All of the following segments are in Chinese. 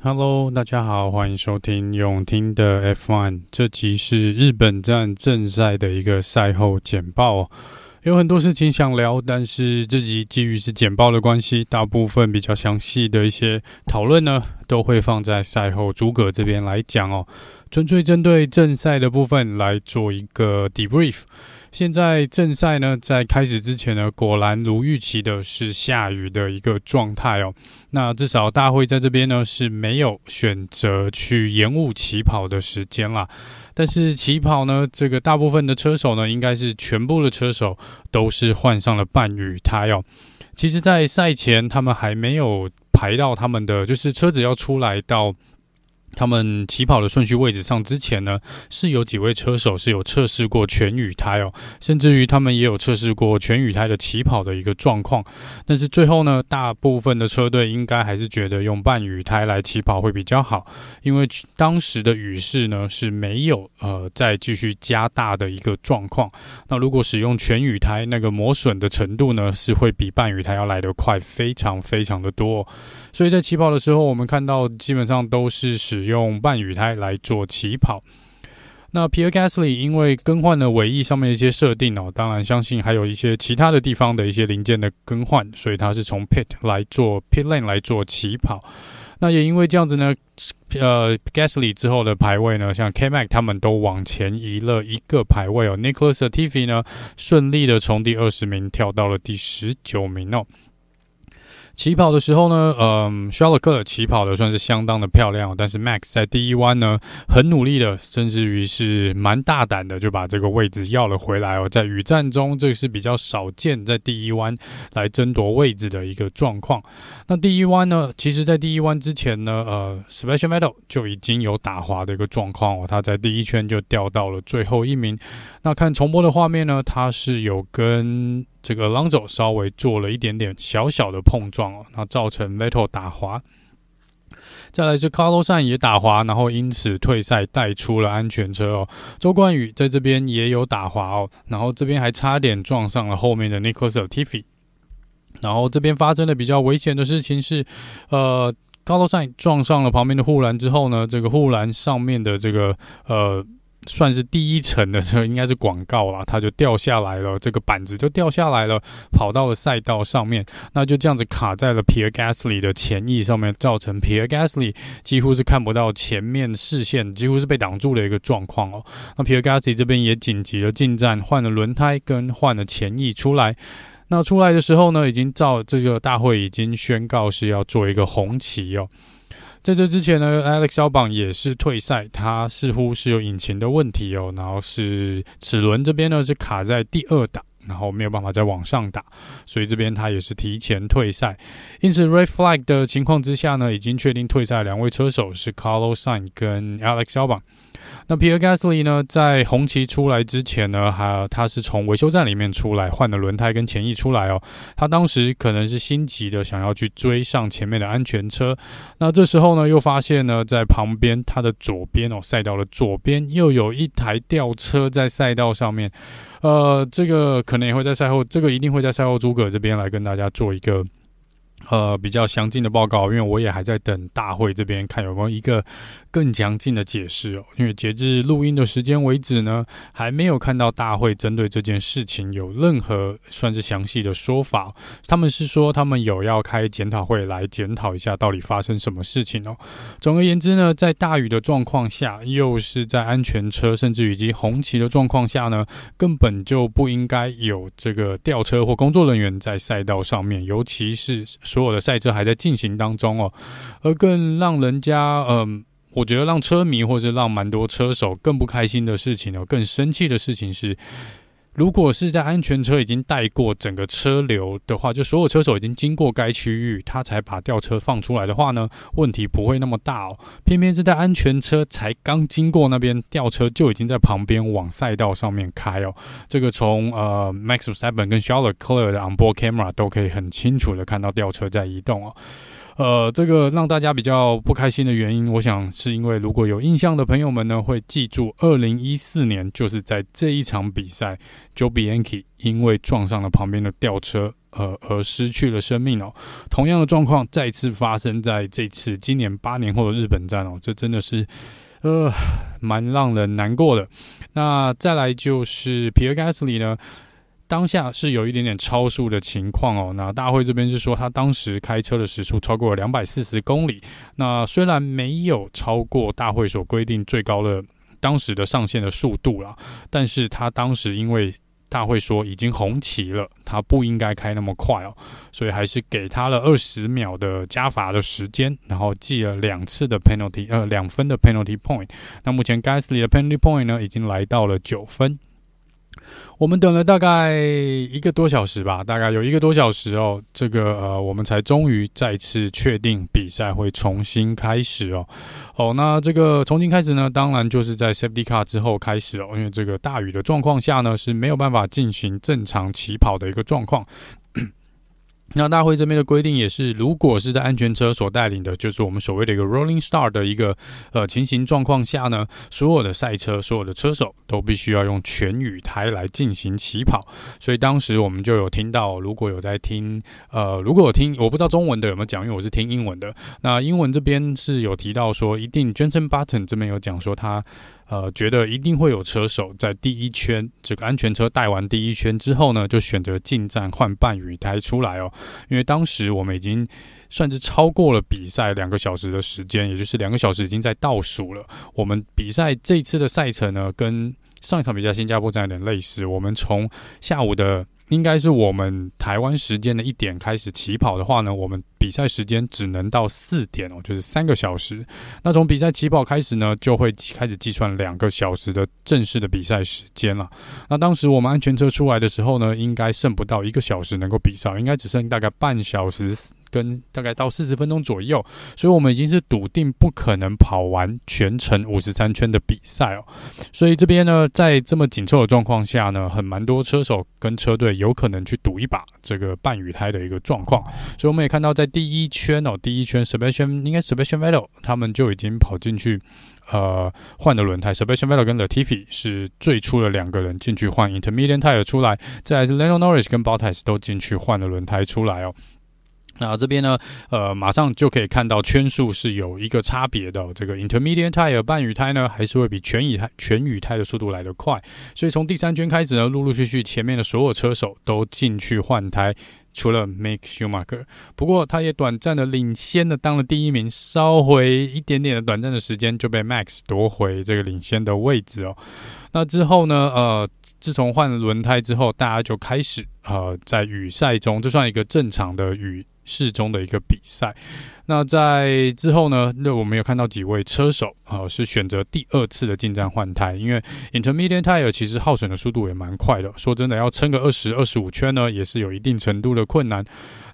Hello，大家好，欢迎收听永听的 F1。这集是日本站正赛的一个赛后简报。有很多事情想聊，但是这集基于是简报的关系，大部分比较详细的一些讨论呢，都会放在赛后诸葛这边来讲哦。纯粹针对正赛的部分来做一个 debrief。现在正赛呢，在开始之前呢，果然如预期的是下雨的一个状态哦。那至少大会在这边呢是没有选择去延误起跑的时间啦。但是起跑呢，这个大部分的车手呢，应该是全部的车手都是换上了半雨胎哦。其实，在赛前他们还没有排到他们的，就是车子要出来到。他们起跑的顺序位置上之前呢，是有几位车手是有测试过全雨胎哦，甚至于他们也有测试过全雨胎的起跑的一个状况。但是最后呢，大部分的车队应该还是觉得用半雨胎来起跑会比较好，因为当时的雨势呢是没有呃再继续加大的一个状况。那如果使用全雨胎，那个磨损的程度呢是会比半雨胎要来得快，非常非常的多。所以在起跑的时候，我们看到基本上都是使用半雨胎来做起跑。那 Pierre Gasly 因为更换了尾翼上面的一些设定哦，当然相信还有一些其他的地方的一些零件的更换，所以他是从 Pit 来做 Pit Lane 来做起跑。那也因为这样子呢，呃，Gasly 之后的排位呢，像 K-Mag 他们都往前移了一个排位哦。Nicholas Tiffy 呢，顺利的从第二十名跳到了第十九名哦。起跑的时候呢，嗯，肖勒克起跑的算是相当的漂亮，但是 Max 在第一弯呢，很努力的，甚至于是蛮大胆的，就把这个位置要了回来哦。在雨战中，这是比较少见，在第一弯来争夺位置的一个状况。那第一弯呢，其实在第一弯之前呢，呃，Special Metal 就已经有打滑的一个状况哦，他在第一圈就掉到了最后一名。那看重播的画面呢，他是有跟这个 Alonso 稍微做了一点点小小的碰撞哦，那造成 Vettel 打滑。再来是 Carlosan 也打滑，然后因此退赛带出了安全车哦。周冠宇在这边也有打滑哦，然后这边还差点撞上了后面的 Nicholas Tiffy。然后这边发生的比较危险的事情是，呃 carlos 撞上了旁边的护栏之后呢，这个护栏上面的这个呃。算是第一层的这个应该是广告啦，它就掉下来了，这个板子就掉下来了，跑到了赛道上面，那就这样子卡在了 Pierre Gasly 的前翼上面，造成 Pierre Gasly 几乎是看不到前面视线，几乎是被挡住的一个状况哦。那 Pierre Gasly 这边也紧急的进站，换了轮胎跟换了前翼出来。那出来的时候呢，已经照这个大会已经宣告是要做一个红旗哦。在这之前呢，Alex Albon 也是退赛，他似乎是有引擎的问题哦，然后是齿轮这边呢是卡在第二档，然后没有办法再往上打，所以这边他也是提前退赛。因此，Red Flag 的情况之下呢，已经确定退赛两位车手是 Carlos Sain 跟 Alex Albon。那 Pierre Gasly 呢，在红旗出来之前呢，还他是从维修站里面出来，换了轮胎跟前翼出来哦。他当时可能是心急的，想要去追上前面的安全车。那这时候呢，又发现呢，在旁边他的左边哦，赛道的左边又有一台吊车在赛道上面。呃，这个可能也会在赛后，这个一定会在赛后诸葛这边来跟大家做一个。呃，比较详尽的报告，因为我也还在等大会这边看有没有一个更详尽的解释哦。因为截至录音的时间为止呢，还没有看到大会针对这件事情有任何算是详细的说法。他们是说他们有要开检讨会来检讨一下到底发生什么事情哦。总而言之呢，在大雨的状况下，又是在安全车甚至以及红旗的状况下呢，根本就不应该有这个吊车或工作人员在赛道上面，尤其是。所有的赛车还在进行当中哦，而更让人家嗯、我觉得让车迷或者让蛮多车手更不开心的事情哦，更生气的事情是，如果是在安全车已经带过整个车流的话，就所有车手已经经过该区域，他才把吊车放出来的话呢，问题不会那么大哦。偏偏是在安全车才刚经过那边，吊车就已经在旁边往赛道上面开哦。这个从呃 Max Seven 跟 Charles Leclerc 的 onboard camera 都可以很清楚的看到吊车在移动哦。呃，这个让大家比较不开心的原因，我想是因为如果有印象的朋友们呢，会记住二零一四年就是在这一场比赛，Joe Bianchi 因为撞上了旁边的吊车呃而失去了生命哦。同样的状况再次发生在这次今年八年后的日本站哦，这真的是呃蛮让人难过的。那再来就是皮尔盖斯里呢，当下是有一点点超速的情况哦。那大会这边是说他当时开车的时速超过了两百四十公里。那虽然没有超过大会所规定最高的。当时的上限的速度啦，但是他当时因为大会说已经红旗了，他不应该开那么快哦，所以还是给他了二十秒的加罚的时间，然后记了两次的 penalty，呃，两分的 penalty point。那目前 Gasly 的 penalty point 呢，已经来到了九分。我们等了大概一个多小时吧，大概有一个多小时哦，这个呃，我们才终于再次确定比赛会重新开始哦。哦，那这个重新开始呢，当然就是在 Safety Car 之后开始哦，因为这个大雨的状况下呢，是没有办法进行正常起跑的一个状况。那大会这边的规定也是，如果是在安全车所带领的，就是我们所谓的一个 rolling star 的一个呃情形状况下呢，所有的赛车、所有的车手都必须要用全雨胎来进行起跑。所以当时我们就有听到，如果有在听，呃，如果有听，我不知道中文的有没有讲，因为我是听英文的。那英文这边是有提到说，一定 Jenson Button 这边有讲说他。呃，觉得一定会有车手在第一圈这个安全车带完第一圈之后呢，就选择进站换半雨胎出来哦。因为当时我们已经算是超过了比赛两个小时的时间，也就是两个小时已经在倒数了。我们比赛这次的赛程呢，跟上一场比赛新加坡站有点类似。我们从下午的应该是我们台湾时间的一点开始起跑的话呢，我们比赛时间只能到四点哦，就是三个小时。那从比赛起跑开始呢，就会开始计算两个小时的正式的比赛时间了。那当时我们安全车出来的时候呢，应该剩不到一个小时能够比赛，应该只剩大概半小时跟大概到四十分钟左右。所以我们已经是笃定不可能跑完全程五十三圈的比赛哦。所以这边呢，在这么紧凑的状况下呢，很蛮多车手跟车队有可能去赌一把这个半雨胎的一个状况。所以我们也看到在。第一圈哦，第一圈 Sebastian 应该 Sebastian Vettel 他们就已经跑进去，呃，换了轮胎。Sebastian Vettel 跟 Latifi 是最初的两个人进去换 Intermediate tire 出来，再来是 Lando Norris 跟 Bottas 都进去换了轮胎出来哦。那这边呢，呃，马上就可以看到圈数是有一个差别的。这个 Intermediate tire 半雨胎呢，还是会比全雨胎全雨胎的速度来得快。所以从第三圈开始呢，陆陆续续前面的所有车手都进去换胎。除了 Make Schumacher，不过他也短暂的领先的当了第一名，稍微一点点的短暂的时间就被 Max 夺回这个领先的位置哦。那之后呢？呃，自从换了轮胎之后，大家就开始呃在雨赛中，就算一个正常的雨适中的一个比赛。那在之后呢，那我们有看到几位车手啊、呃，是选择第二次的进站换胎，因为 Intermediate tire 其实耗损的速度也蛮快的。说真的，要撑个二十二十五圈呢，也是有一定程度的困难。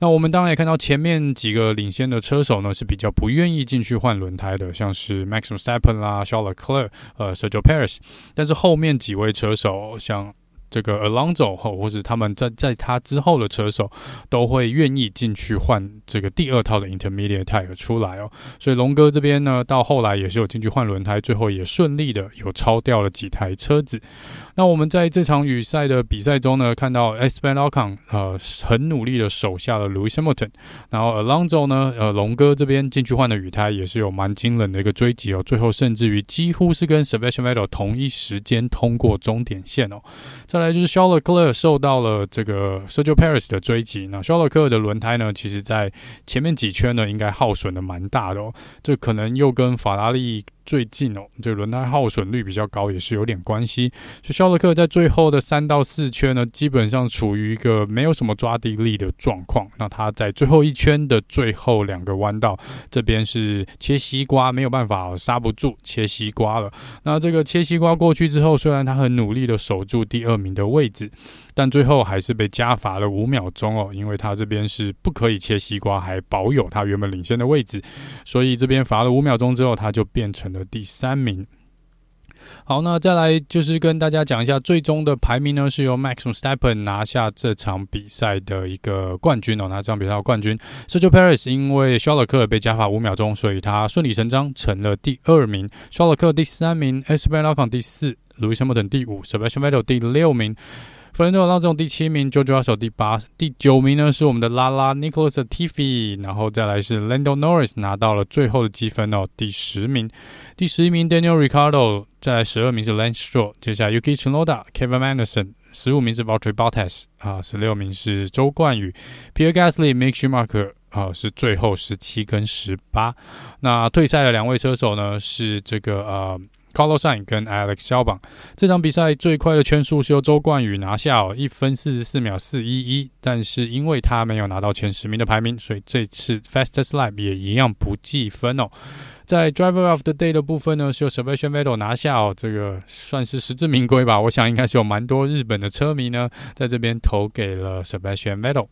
那我们当然也看到前面几个领先的车手呢，是比较不愿意进去换轮胎的，像是 Max Verstappen 啦、Charles Leclerc、呃、Sergio Perez。但是后面几位车手像。这个 Alonso 后，或者他们在在他之后的车手，都会愿意进去换这个第二套的 Intermediate tire 出来哦。所以龙哥这边呢，到后来也是有进去换轮胎，最后也顺利的有超掉了几台车子。那我们在这场雨赛的比赛中呢，看到 Esteban Ocon 呃很努力的守下了 Louis Hamilton，然后 Alonso 呢，呃龙哥这边进去换的雨胎也是有蛮惊人的一个追击哦，最后甚至于几乎是跟 Sebastian Vettel 同一时间通过终点线哦。再那就是 Charles Leclerc 受到了这个 Sergio p a r i s 的追击，那 Charles Leclerc 的轮胎呢，其实在前面几圈呢应该耗损的蛮大的哦，这可能又跟法拉利。最近哦，这轮胎耗损率比较高，也是有点关系。就肖勒克在最后的三到四圈呢，基本上处于一个没有什么抓地力的状况。那他在最后一圈的最后两个弯道，这边是切西瓜，没有办法刹不住，切西瓜了。那这个切西瓜过去之后，虽然他很努力的守住第二名的位置，但最后还是被加罚了五秒钟哦，因为他这边是不可以切西瓜，还保有他原本领先的位置，所以这边罚了五秒钟之后，他就变成。了第三名。好，那再来就是跟大家讲一下最终的排名呢，是由 Max Verstappen 拿下这场比赛的一个冠军哦，拿这场比赛的冠军。Sergio Perez 因为肖勒克尔被加罚五秒钟，所以他顺理成章成了第二名。肖勒克第三名，Esteban Ocon 第四 l o u i s Hamilton 第五，Sebastian Vettel 第六名。Fernando Alonso 第七名，George Russell 第八，第九名呢是我们的拉拉 Nicholas Latifi，然后再来是 Lando Norris 拿到了最后的积分哦，第十名，第十一名 Daniel Ricardo，再来十二名是 Lance Stroll，接下来 Yuki Tsunoda、Kevin Magnussen，十五名是 Valtteri Bottas 啊，十六名是周冠宇，Pierre Gasly、Mick Schumacher 啊是最后十七跟十八，那退赛的两位车手呢是这个呃。Carlos s a i n 跟 Alex 肖榜这场比赛最快的圈速是由周冠宇拿下哦，一分四十四秒四一一。但是因为他没有拿到前十名的排名，所以这次 Fastest Lap 也一样不计分哦。在 Driver of the Day 的部分呢，是由 Sebastian Vettel 拿下哦，这个算是实至名归吧。我想应该是有蛮多日本的车迷呢，在这边投给了 Sebastian Vettel。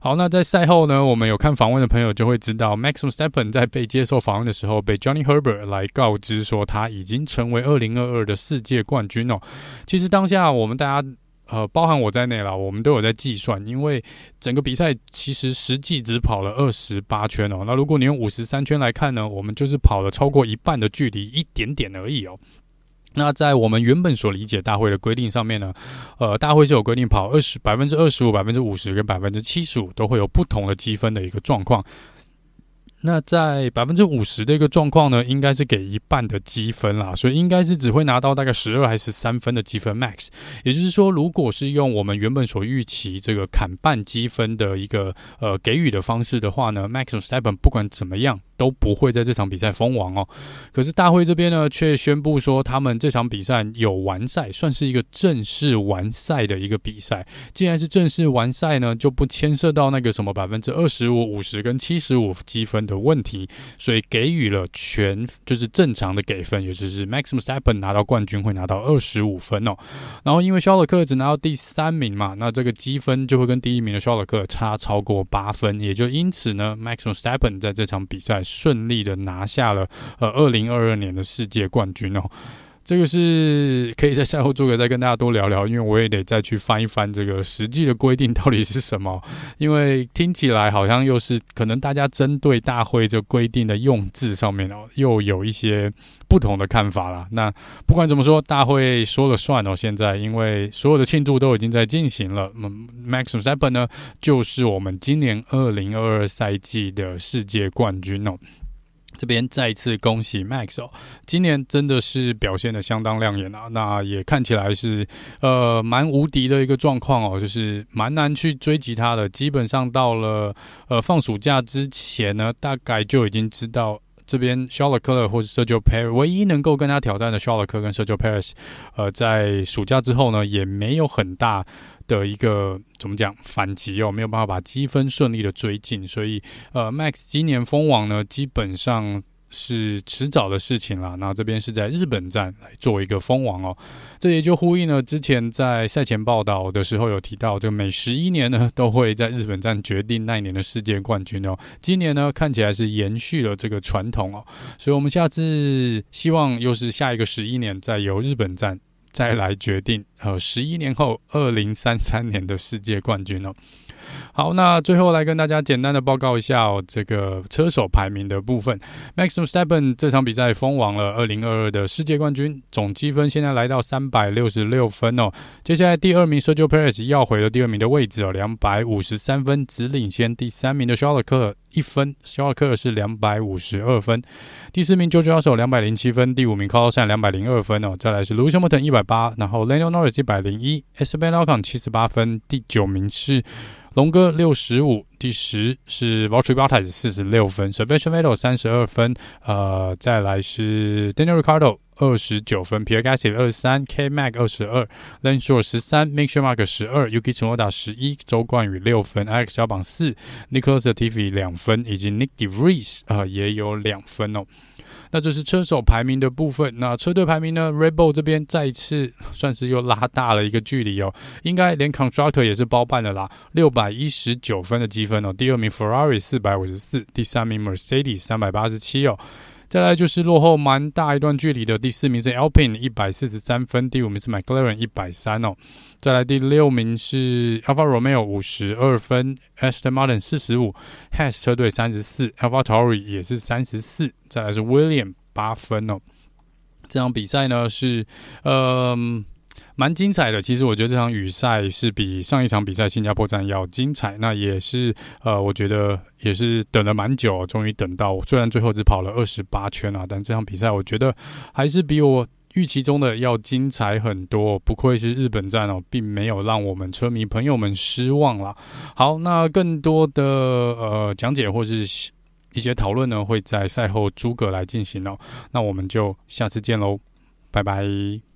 好，那在赛后呢，我们有看访问的朋友就会知道，Max Verstappen 在被接受访问的时候，被 Johnny Herbert 来告知说他已经成为二零二二的世界冠军哦。其实当下我们大家，呃，包含我在内啦，我们都有在计算，因为整个比赛其实实际只跑了二十八圈哦。那如果你用五十三圈来看呢，我们就是跑了超过一半的距离，一点点而已哦。那在我们原本所理解大会的规定上面呢，呃，大会是有规定跑二十百分之二十五、百分之五十跟百分之七十五都会有不同的积分的一个状况。那在百分之五十的一个状况呢，应该是给一半的积分啦，所以应该是只会拿到大概十二还是十三分的积分 max。也就是说，如果是用我们原本所预期这个砍半积分的一个呃给予的方式的话呢，Max s t e p e n 不管怎么样。都不会在这场比赛封王哦。可是大会这边呢，却宣布说他们这场比赛有完赛，算是一个正式完赛的一个比赛。既然是正式完赛呢，就不牵涉到那个什么百分之二十五、五十跟七十五积分的问题，所以给予了全就是正常的给分，也就是 Max Verstappen 拿到冠军会拿到二十五分哦。然后因为肖尔克只拿到第三名嘛，那这个积分就会跟第一名的肖尔克差超过八分，也就因此呢，Max Verstappen 在这场比赛。顺利的拿下了呃二零二二年的世界冠军哦，这个是可以在赛后做个再跟大家多聊聊，因为我也得再去翻一翻这个实际的规定到底是什么，因为听起来好像又是可能大家针对大会这规定的用字上面哦，又有一些不同的看法啦。那不管怎么说，大会说了算哦。现在因为所有的庆祝都已经在进行了，那么 Max Verstappen 呢，就是我们今年二零二二赛季的世界冠军哦。这边再一次恭喜 Max 哦，今年真的是表现的相当亮眼啊！那也看起来是呃蛮无敌的一个状况哦，就是蛮难去追击他的。基本上到了呃放暑假之前呢，大概就已经知道这边 s h a r l o t t e c l e r 或者 Sergio Perez 唯一能够跟他挑战的 Charlotte 科跟 Sergio Perez，呃，在暑假之后呢，也没有很大。的一个怎么讲反击哦，没有办法把积分顺利的追进，所以呃，Max 今年封王呢，基本上是迟早的事情了。那这边是在日本站来做一个封王哦，这也就呼应了之前在赛前报道的时候有提到，这个每十一年呢都会在日本站决定那一年的世界冠军哦。今年呢看起来是延续了这个传统哦，所以我们下次希望又是下一个十一年再由日本站。再来决定，呃，十一年后，二零三三年的世界冠军哦。好，那最后来跟大家简单的报告一下哦，这个车手排名的部分。Maxim Stephen 这场比赛封王了二零二二的世界冠军，总积分现在来到三百六十六分哦。接下来第二名 Sergio Perez 要回了第二名的位置哦，两百五十三分，只领先第三名的肖尔克一分。肖尔克是两百五十二分。第四名 George Russell 两百零七分，第五名 Carlos Sainz 两百零二分哦。再来是 Lewis Hamilton 一百八，然后 Lando Norris 一百零一，Esteban Ocon 七十八分，第九名是。龙哥六十五，第十是 Valtteri Bottas 四十六分，Sebastian Vettel 三十二分，呃，再来是 Daniel Ricciardo 二十九分，Pierre Gasly 二十三，K Mag 二十二，Lance Stroll 十三，Mick Schumacher 十二，Yuki Tsunoda 十一，周冠宇六分，Alex 小榜四，Nicholas Latifi 两分，以及 Nick De Vries 啊、呃、也有两分哦。那这是车手排名的部分。那车队排名呢？Red Bull 这边再次算是又拉大了一个距离哦，应该连 Constructor 也是包办的啦，六百一十九分的积分哦。第二名 Ferrari 四百五十四，第三名 Mercedes 三百八十七哦。再来就是落后蛮大一段距离的，第四名是 Alpine 一百四十三分，第五名是 McLaren 一百三哦。再来第六名是 Alfa Romeo 五十二分，Esther Martin 四十五，Has 车队三十四，AlphaTauri 也是三十四。再来是 William 八分哦。这场比赛呢是，嗯、蛮精彩的。其实我觉得这场雨赛是比上一场比赛新加坡站要精彩。那也是呃，我觉得也是等了蛮久，终于等到。虽然最后只跑了二十八圈啊，但这场比赛我觉得还是比我预期中的要精彩很多。不愧是日本站哦，并没有让我们车迷朋友们失望啦。好，那更多的呃讲解或是一些讨论呢，会在赛后诸葛来进行哦。那我们就下次见喽，拜拜。